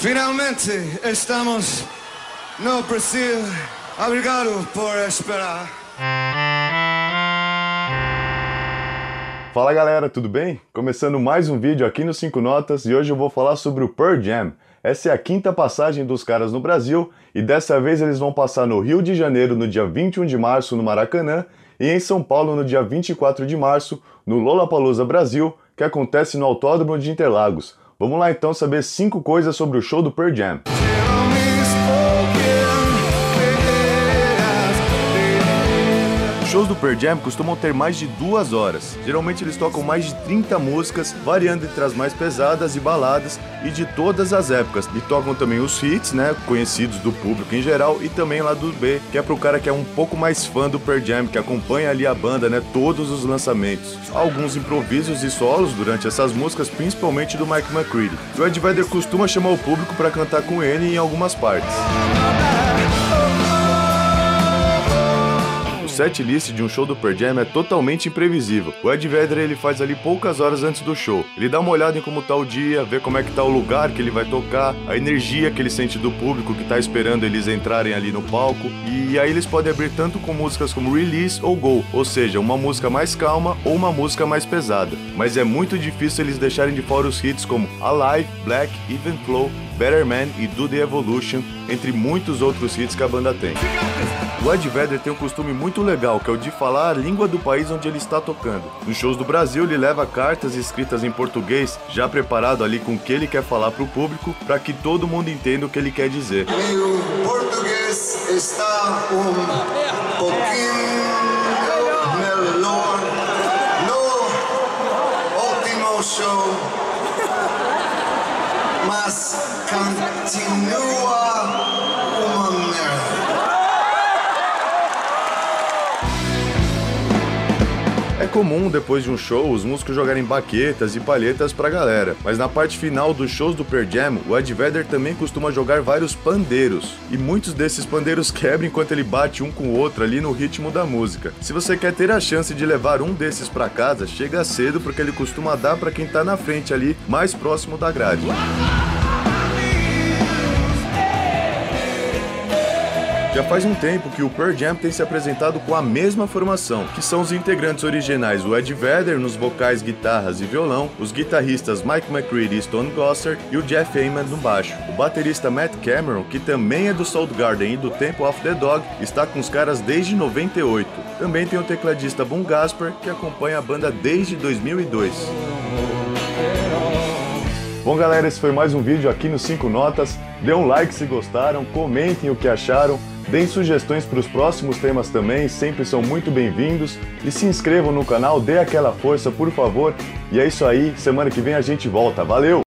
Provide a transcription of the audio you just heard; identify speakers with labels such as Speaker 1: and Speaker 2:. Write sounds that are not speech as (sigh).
Speaker 1: Finalmente estamos no Brasil. Obrigado por esperar.
Speaker 2: Fala galera, tudo bem? Começando mais um vídeo aqui no 5 Notas e hoje eu vou falar sobre o Pearl Jam. Essa é a quinta passagem dos caras no Brasil e dessa vez eles vão passar no Rio de Janeiro no dia 21 de março no Maracanã e em São Paulo no dia 24 de março no Lollapalooza Brasil, que acontece no Autódromo de Interlagos. Vamos lá então saber 5 coisas sobre o show do Pearl Jam. Shows do Pearl Jam costumam ter mais de duas horas. Geralmente eles tocam mais de 30 músicas, variando entre as mais pesadas e baladas e de todas as épocas. E tocam também os hits, né, conhecidos do público em geral, e também lá do B, que é pro cara que é um pouco mais fã do Pearl Jam, que acompanha ali a banda, né, todos os lançamentos. Alguns improvisos e solos durante essas músicas, principalmente do Mike McCready. O Ed Vedder costuma chamar o público para cantar com ele em algumas partes. Set list de um show do Pearl Jam é totalmente imprevisível. O Ed Vedder ele faz ali poucas horas antes do show. Ele dá uma olhada em como tá o dia, vê como é que tá o lugar que ele vai tocar, a energia que ele sente do público que tá esperando eles entrarem ali no palco. E aí eles podem abrir tanto com músicas como Release ou Go, ou seja, uma música mais calma ou uma música mais pesada. Mas é muito difícil eles deixarem de fora os hits como Alive, Black, Even Flow, Better Man e Do The Evolution, entre muitos outros hits que a banda tem. O Ed Vedder tem um costume muito legal, que é o de falar a língua do país onde ele está tocando. Nos shows do Brasil, ele leva cartas escritas em português, já preparado ali com o que ele quer falar para o público, para que todo mundo entenda o que ele quer dizer.
Speaker 1: Meu português está um pouquinho melhor no show, mas continua
Speaker 2: É comum, depois de um show, os músicos jogarem baquetas e palhetas pra galera, mas na parte final dos shows do Pearl Jam, o Ed Vedder também costuma jogar vários pandeiros, e muitos desses pandeiros (laughs) quebram enquanto ele bate um com o outro ali no ritmo da música. Se você quer ter a chance de levar um desses pra casa, chega cedo porque ele costuma dar pra quem tá na frente ali, mais próximo da grade. Já faz um tempo que o Pearl Jam tem se apresentado com a mesma formação, que são os integrantes originais o Ed Vedder nos vocais, guitarras e violão, os guitarristas Mike McCready e Stone Gossard e o Jeff Ament no baixo. O baterista Matt Cameron, que também é do Soundgarden e do Temple of the Dog, está com os caras desde 98. Também tem o tecladista Boom Gasper, que acompanha a banda desde 2002. Bom galera, esse foi mais um vídeo aqui no 5 Notas. Dê um like se gostaram, comentem o que acharam, deem sugestões para os próximos temas também, sempre são muito bem-vindos. E se inscrevam no canal, dê aquela força por favor. E é isso aí, semana que vem a gente volta. Valeu!